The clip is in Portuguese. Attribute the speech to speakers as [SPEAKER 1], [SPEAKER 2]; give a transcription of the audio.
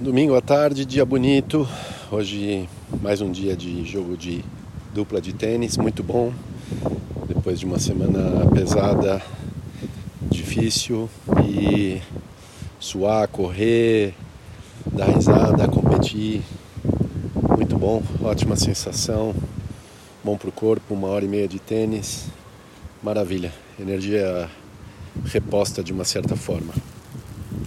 [SPEAKER 1] Domingo à tarde, dia bonito. Hoje mais um dia de jogo de dupla de tênis, muito bom. Depois de uma semana pesada, difícil e suar, correr, dar risada, competir. Muito bom, ótima sensação. Bom para o corpo, uma hora e meia de tênis. Maravilha. Energia reposta de uma certa forma.